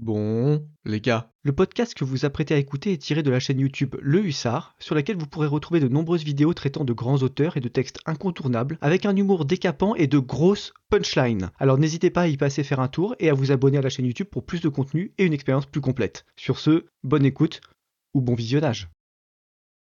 Bon, les gars, le podcast que vous apprêtez à écouter est tiré de la chaîne YouTube Le Hussard, sur laquelle vous pourrez retrouver de nombreuses vidéos traitant de grands auteurs et de textes incontournables, avec un humour décapant et de grosses punchlines. Alors n'hésitez pas à y passer faire un tour et à vous abonner à la chaîne YouTube pour plus de contenu et une expérience plus complète. Sur ce, bonne écoute ou bon visionnage.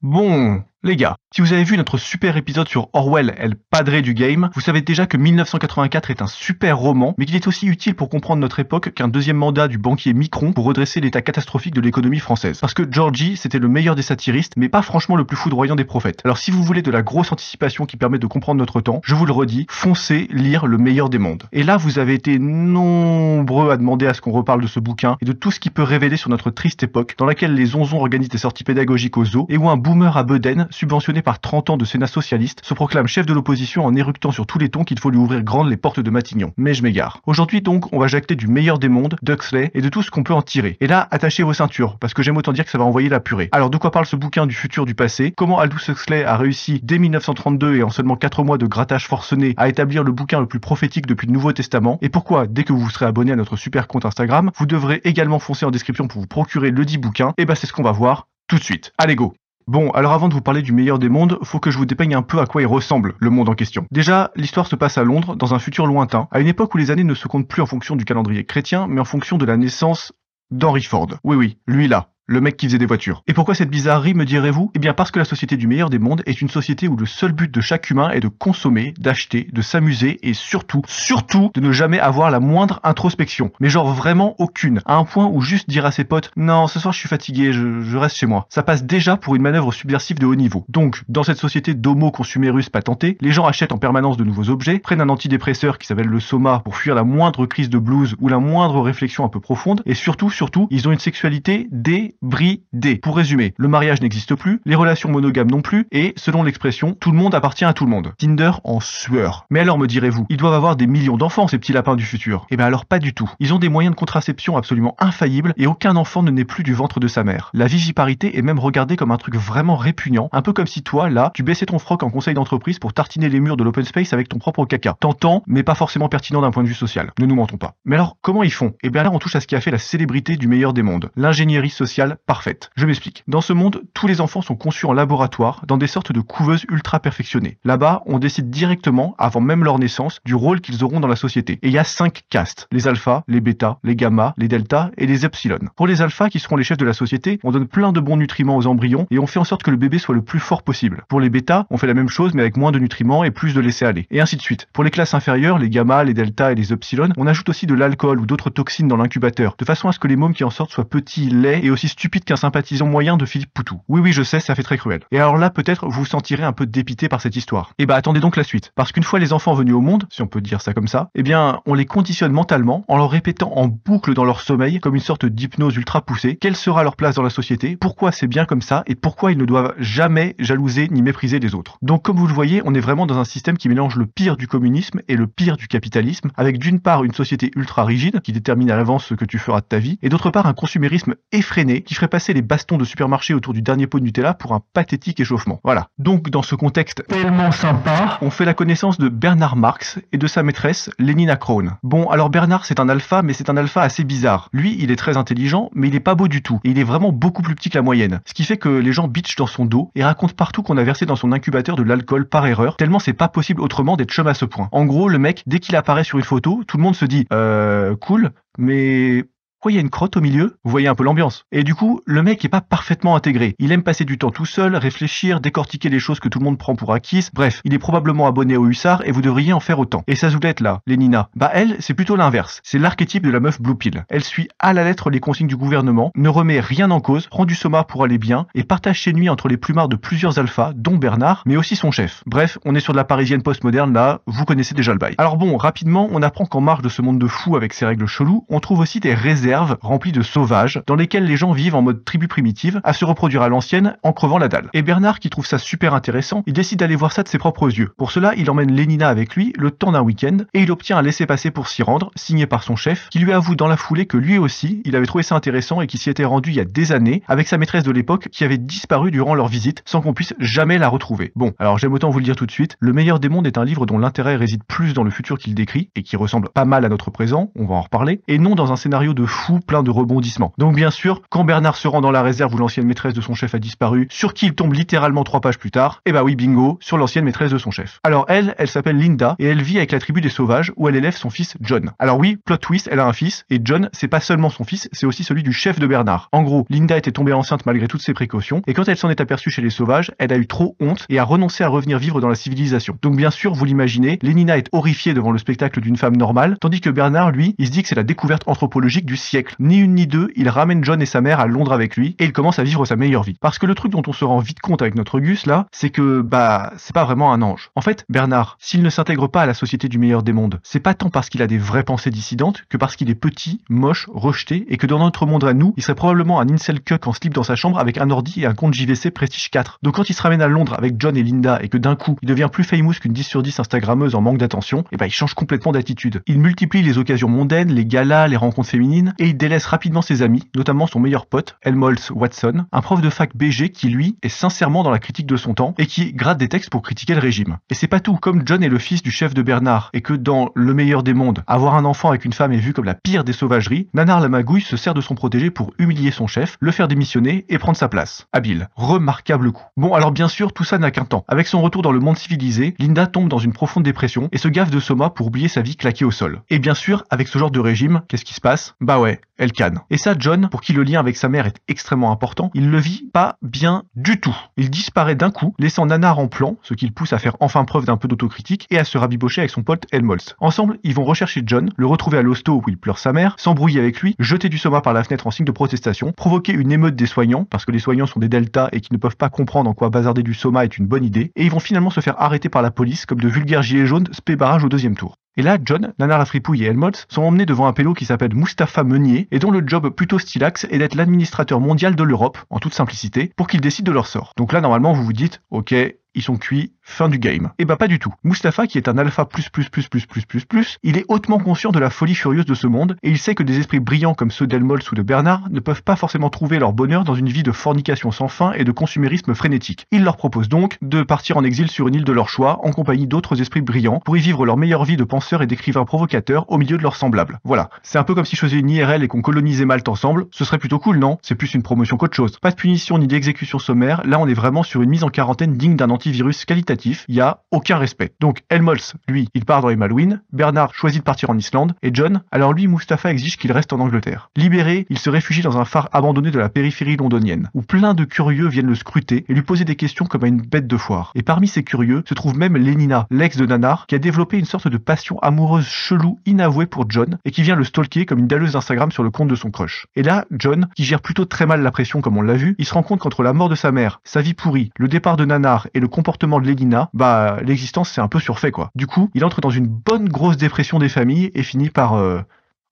Bon, les gars, si vous avez vu notre super épisode sur Orwell, El Padre du game, vous savez déjà que 1984 est un super roman, mais qu'il est aussi utile pour comprendre notre époque qu'un deuxième mandat du banquier Micron pour redresser l'état catastrophique de l'économie française. Parce que Georgie, c'était le meilleur des satiristes, mais pas franchement le plus foudroyant des prophètes. Alors si vous voulez de la grosse anticipation qui permet de comprendre notre temps, je vous le redis, foncez lire le meilleur des mondes. Et là, vous avez été nombreux à demander à ce qu'on reparle de ce bouquin et de tout ce qui peut révéler sur notre triste époque, dans laquelle les onzons organisent des sorties pédagogiques aux zoo et où un boomer à Beden subventionné par 30 ans de Sénat socialiste, se proclame chef de l'opposition en éructant sur tous les tons qu'il faut lui ouvrir grandes les portes de Matignon. Mais je m'égare. Aujourd'hui donc, on va jacter du meilleur des mondes, d'Huxley, et de tout ce qu'on peut en tirer. Et là, attachez vos ceintures, parce que j'aime autant dire que ça va envoyer la purée. Alors de quoi parle ce bouquin du futur du passé? Comment Aldous Huxley a réussi dès 1932 et en seulement 4 mois de grattage forcené à établir le bouquin le plus prophétique depuis le Nouveau Testament? Et pourquoi, dès que vous serez abonné à notre super compte Instagram, vous devrez également foncer en description pour vous procurer le dit bouquin? Et bah c'est ce qu'on va voir tout de suite. Allez go Bon, alors avant de vous parler du meilleur des mondes, faut que je vous dépeigne un peu à quoi il ressemble, le monde en question. Déjà, l'histoire se passe à Londres, dans un futur lointain, à une époque où les années ne se comptent plus en fonction du calendrier chrétien, mais en fonction de la naissance d'Henry Ford. Oui oui, lui là, le mec qui faisait des voitures. Et pourquoi cette bizarrerie, me direz-vous? Eh bien parce que la société du meilleur des mondes est une société où le seul but de chaque humain est de consommer, d'acheter, de s'amuser et surtout, surtout, de ne jamais avoir la moindre introspection. Mais genre vraiment aucune. À un point où juste dire à ses potes Non, ce soir je suis fatigué, je, reste chez moi. Ça passe déjà pour une manœuvre subversive de haut niveau. Donc, dans cette société d'homo consumérus patenté, les gens achètent en permanence de nouveaux objets, prennent un antidépresseur qui s'appelle le soma pour fuir la moindre crise de blues ou la moindre réflexion un peu profonde, et surtout, surtout, ils ont une sexualité des bridé. Pour résumer, le mariage n'existe plus, les relations monogames non plus, et selon l'expression, tout le monde appartient à tout le monde. Tinder en sueur. Mais alors me direz-vous, ils doivent avoir des millions d'enfants ces petits lapins du futur. Eh bien alors pas du tout. Ils ont des moyens de contraception absolument infaillibles et aucun enfant ne naît plus du ventre de sa mère. La viviparité est même regardée comme un truc vraiment répugnant, un peu comme si toi, là, tu baissais ton froc en conseil d'entreprise pour tartiner les murs de l'open space avec ton propre caca. Tentant, mais pas forcément pertinent d'un point de vue social. Ne nous mentons pas. Mais alors, comment ils font? Eh bien là, on touche à ce qui a fait la célébrité du meilleur des mondes. L'ingénierie sociale parfaite. Je m'explique. Dans ce monde, tous les enfants sont conçus en laboratoire, dans des sortes de couveuses ultra perfectionnées. Là-bas, on décide directement, avant même leur naissance, du rôle qu'ils auront dans la société. Et il y a cinq castes. Les alphas, les bêtas, les gammas, les deltas et les epsilon. Pour les alphas, qui seront les chefs de la société, on donne plein de bons nutriments aux embryons et on fait en sorte que le bébé soit le plus fort possible. Pour les bêtas, on fait la même chose mais avec moins de nutriments et plus de laisser aller. Et ainsi de suite. Pour les classes inférieures, les gammas, les deltas et les epsilon, on ajoute aussi de l'alcool ou d'autres toxines dans l'incubateur, de façon à ce que les mômes qui en sortent soient petits, laids et aussi stupides qu'un sympathisant moyen de Philippe Poutou. Oui oui je sais, ça fait très cruel. Et alors là peut-être vous vous sentirez un peu dépité par cette histoire. Et bah attendez donc la suite. Parce qu'une fois les enfants venus au monde, si on peut dire ça comme ça, eh bien on les conditionne mentalement en leur répétant en boucle dans leur sommeil, comme une sorte d'hypnose ultra poussée, quelle sera leur place dans la société, pourquoi c'est bien comme ça et pourquoi ils ne doivent jamais jalouser ni mépriser les autres. Donc comme vous le voyez, on est vraiment dans un système qui mélange le pire du communisme et le pire du capitalisme, avec d'une part une société ultra rigide qui détermine à l'avance ce que tu feras de ta vie, et d'autre part un consumérisme effréné qui ferait passer les bastons de supermarché autour du dernier pot de Nutella pour un pathétique échauffement. Voilà. Donc dans ce contexte tellement sympa, on fait la connaissance de Bernard Marx et de sa maîtresse Lénina Krohn. Bon, alors Bernard c'est un alpha, mais c'est un alpha assez bizarre. Lui, il est très intelligent, mais il est pas beau du tout. Et il est vraiment beaucoup plus petit que la moyenne. Ce qui fait que les gens bitchent dans son dos et racontent partout qu'on a versé dans son incubateur de l'alcool par erreur, tellement c'est pas possible autrement d'être chum à ce point. En gros, le mec, dès qu'il apparaît sur une photo, tout le monde se dit euh cool, mais pourquoi il y a une crotte au milieu? Vous voyez un peu l'ambiance. Et du coup, le mec est pas parfaitement intégré. Il aime passer du temps tout seul, réfléchir, décortiquer les choses que tout le monde prend pour acquises. Bref, il est probablement abonné au hussard et vous devriez en faire autant. Et sa zoulette là, Lénina, bah elle, c'est plutôt l'inverse. C'est l'archétype de la meuf blue pill. Elle suit à la lettre les consignes du gouvernement, ne remet rien en cause, prend du soma pour aller bien et partage ses nuits entre les plumards de plusieurs alphas, dont Bernard, mais aussi son chef. Bref, on est sur de la parisienne postmoderne là, vous connaissez déjà le bail. Alors bon, rapidement, on apprend qu'en marge de ce monde de fous avec ses règles cheloues, on trouve aussi des réserves remplis de sauvages, dans lesquels les gens vivent en mode tribu primitive, à se reproduire à l'ancienne en crevant la dalle. Et Bernard, qui trouve ça super intéressant, il décide d'aller voir ça de ses propres yeux. Pour cela, il emmène Lénina avec lui le temps d'un week-end, et il obtient un laissez-passer pour s'y rendre, signé par son chef, qui lui avoue dans la foulée que lui aussi, il avait trouvé ça intéressant et qui s'y était rendu il y a des années, avec sa maîtresse de l'époque, qui avait disparu durant leur visite, sans qu'on puisse jamais la retrouver. Bon, alors j'aime autant vous le dire tout de suite, Le meilleur des mondes est un livre dont l'intérêt réside plus dans le futur qu'il décrit, et qui ressemble pas mal à notre présent, on va en reparler, et non dans un scénario de fou fou, plein de rebondissements. Donc bien sûr, quand Bernard se rend dans la réserve où l'ancienne maîtresse de son chef a disparu, sur qui il tombe littéralement trois pages plus tard, et eh bah oui bingo, sur l'ancienne maîtresse de son chef. Alors elle, elle s'appelle Linda et elle vit avec la tribu des sauvages où elle élève son fils John. Alors oui, plot twist, elle a un fils et John, c'est pas seulement son fils, c'est aussi celui du chef de Bernard. En gros, Linda était tombée enceinte malgré toutes ses précautions et quand elle s'en est aperçue chez les sauvages, elle a eu trop honte et a renoncé à revenir vivre dans la civilisation. Donc bien sûr, vous l'imaginez, Lénina est horrifiée devant le spectacle d'une femme normale, tandis que Bernard, lui, il se dit que c'est la découverte anthropologique du Ni une ni deux, il ramène John et sa mère à Londres avec lui et il commence à vivre sa meilleure vie. Parce que le truc dont on se rend vite compte avec notre Gus là, c'est que bah c'est pas vraiment un ange. En fait, Bernard, s'il ne s'intègre pas à la société du meilleur des mondes, c'est pas tant parce qu'il a des vraies pensées dissidentes que parce qu'il est petit, moche, rejeté et que dans notre monde à nous, il serait probablement un incel cuck en slip dans sa chambre avec un ordi et un compte JVC Prestige 4. Donc quand il se ramène à Londres avec John et Linda et que d'un coup, il devient plus famous qu'une 10 sur 10 Instagrammeuse en manque d'attention, et eh bah il change complètement d'attitude. Il multiplie les occasions mondaines, les galas, les rencontres féminines et il délaisse rapidement ses amis, notamment son meilleur pote, Helmholtz Watson, un prof de fac BG qui lui est sincèrement dans la critique de son temps et qui gratte des textes pour critiquer le régime. Et c'est pas tout, comme John est le fils du chef de Bernard et que dans Le meilleur des mondes, avoir un enfant avec une femme est vu comme la pire des sauvageries, Nanar la magouille se sert de son protégé pour humilier son chef, le faire démissionner et prendre sa place. Habile. Remarquable coup. Bon alors bien sûr, tout ça n'a qu'un temps. Avec son retour dans le monde civilisé, Linda tombe dans une profonde dépression et se gaffe de soma pour oublier sa vie claquée au sol. Et bien sûr, avec ce genre de régime, qu'est-ce qui se passe? Bah ouais, elle canne. Et ça, John, pour qui le lien avec sa mère est extrêmement important, il le vit pas bien du tout. Il disparaît d'un coup, laissant Nanar en plan, ce qui le pousse à faire enfin preuve d'un peu d'autocritique et à se rabibocher avec son pote Helmholtz. Ensemble, ils vont rechercher John, le retrouver à l'hosto où il pleure sa mère, s'embrouiller avec lui, jeter du soma par la fenêtre en signe de protestation, provoquer une émeute des soignants, parce que les soignants sont des deltas et qui ne peuvent pas comprendre en quoi bazarder du soma est une bonne idée, et ils vont finalement se faire arrêter par la police comme de vulgaires gilets jaunes spé barrage au deuxième tour. Et là, John, Nana la fripouille et Helmholtz sont emmenés devant un pélo qui s'appelle Mustapha Meunier et dont le job plutôt stylax est d'être l'administrateur mondial de l'Europe, en toute simplicité, pour qu'ils décident de leur sort. Donc là, normalement, vous vous dites, ok, ils sont cuits, fin du game. Et bah pas du tout. Mustapha, qui est un alpha plus plus plus plus plus plus plus, il est hautement conscient de la folie furieuse de ce monde, et il sait que des esprits brillants comme ceux d'Helmholtz ou de Bernard ne peuvent pas forcément trouver leur bonheur dans une vie de fornication sans fin et de consumérisme frénétique. Il leur propose donc de partir en exil sur une île de leur choix, en compagnie d'autres esprits brillants, pour y vivre leur meilleure vie de penseurs et d'écrivains provocateurs au milieu de leurs semblables. Voilà. C'est un peu comme si je faisais une IRL et qu'on colonisait Malte ensemble, ce serait plutôt cool, non? C'est plus une promotion qu'autre chose. Pas de punition ni d'exécution sommaire, là on est vraiment sur une mise en quarantaine digne d'un antivirus qualitatif il y a aucun respect. Donc Helmholtz, lui, il part dans les Malouines, Bernard choisit de partir en Islande, et John, alors lui, Mustapha exige qu'il reste en Angleterre. Libéré, il se réfugie dans un phare abandonné de la périphérie londonienne, où plein de curieux viennent le scruter et lui poser des questions comme à une bête de foire. Et parmi ces curieux se trouve même Lénina, l'ex de Nanar, qui a développé une sorte de passion amoureuse chelou inavouée pour John, et qui vient le stalker comme une dalleuse d'Instagram sur le compte de son crush. Et là, John, qui gère plutôt très mal la pression comme on l'a vu, il se rend compte qu'entre la mort de sa mère, sa vie pourrie, le départ de Nanar et le comportement de Lénina, bah l'existence c'est un peu surfait quoi. Du coup, il entre dans une bonne grosse dépression des familles et finit par euh,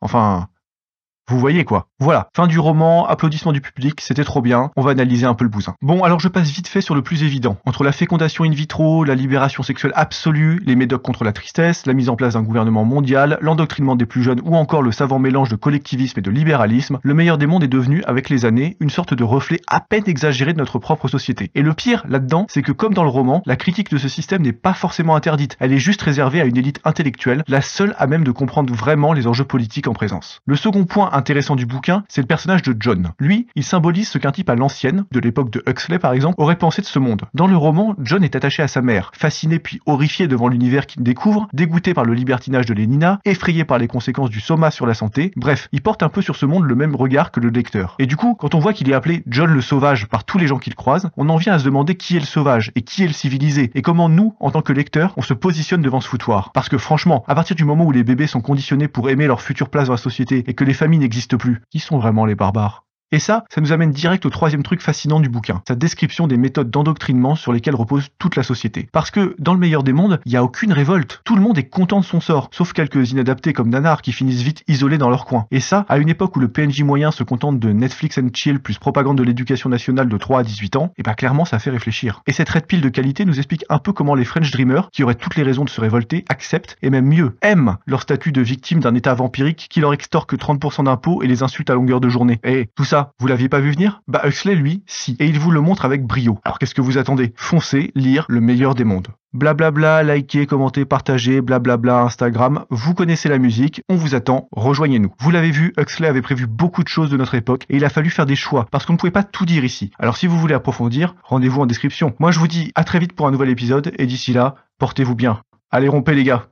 enfin vous voyez quoi. Voilà, fin du roman, applaudissements du public, c'était trop bien, on va analyser un peu le bousin. Bon, alors je passe vite fait sur le plus évident. Entre la fécondation in vitro, la libération sexuelle absolue, les médocs contre la tristesse, la mise en place d'un gouvernement mondial, l'endoctrinement des plus jeunes ou encore le savant mélange de collectivisme et de libéralisme, le meilleur des mondes est devenu, avec les années, une sorte de reflet à peine exagéré de notre propre société. Et le pire là-dedans, c'est que comme dans le roman, la critique de ce système n'est pas forcément interdite, elle est juste réservée à une élite intellectuelle, la seule à même de comprendre vraiment les enjeux politiques en présence. Le second point intéressant du bouquin, c'est le personnage de John. Lui, il symbolise ce qu'un type à l'ancienne, de l'époque de Huxley par exemple, aurait pensé de ce monde. Dans le roman, John est attaché à sa mère, fasciné puis horrifié devant l'univers qu'il découvre, dégoûté par le libertinage de Lénina, effrayé par les conséquences du soma sur la santé, bref, il porte un peu sur ce monde le même regard que le lecteur. Et du coup, quand on voit qu'il est appelé John le sauvage par tous les gens qu'il croise, on en vient à se demander qui est le sauvage et qui est le civilisé, et comment nous, en tant que lecteurs, on se positionne devant ce foutoir. Parce que franchement, à partir du moment où les bébés sont conditionnés pour aimer leur future place dans la société et que les familles n'existent plus, qui sont vraiment les barbares? Et ça, ça nous amène direct au troisième truc fascinant du bouquin, sa description des méthodes d'endoctrinement sur lesquelles repose toute la société. Parce que, dans le meilleur des mondes, il n'y a aucune révolte. Tout le monde est content de son sort, sauf quelques inadaptés comme Nanar qui finissent vite isolés dans leur coin. Et ça, à une époque où le PNJ moyen se contente de Netflix and chill plus propagande de l'éducation nationale de 3 à 18 ans, et bah clairement ça fait réfléchir. Et cette red pile de qualité nous explique un peu comment les French Dreamers, qui auraient toutes les raisons de se révolter, acceptent, et même mieux, aiment leur statut de victime d'un état vampirique qui leur extorque 30% d'impôts et les insulte à longueur de journée. Ça vous l'aviez pas vu venir? Bah Huxley, lui, si. Et il vous le montre avec brio. Alors qu'est-ce que vous attendez? Foncez, lire le meilleur des mondes. Blablabla, likez, commentez, partagez, blablabla, Instagram. Vous connaissez la musique, on vous attend, rejoignez-nous. Vous l'avez vu, Huxley avait prévu beaucoup de choses de notre époque et il a fallu faire des choix parce qu'on ne pouvait pas tout dire ici. Alors si vous voulez approfondir, rendez-vous en description. Moi je vous dis à très vite pour un nouvel épisode et d'ici là, portez-vous bien. Allez rompez les gars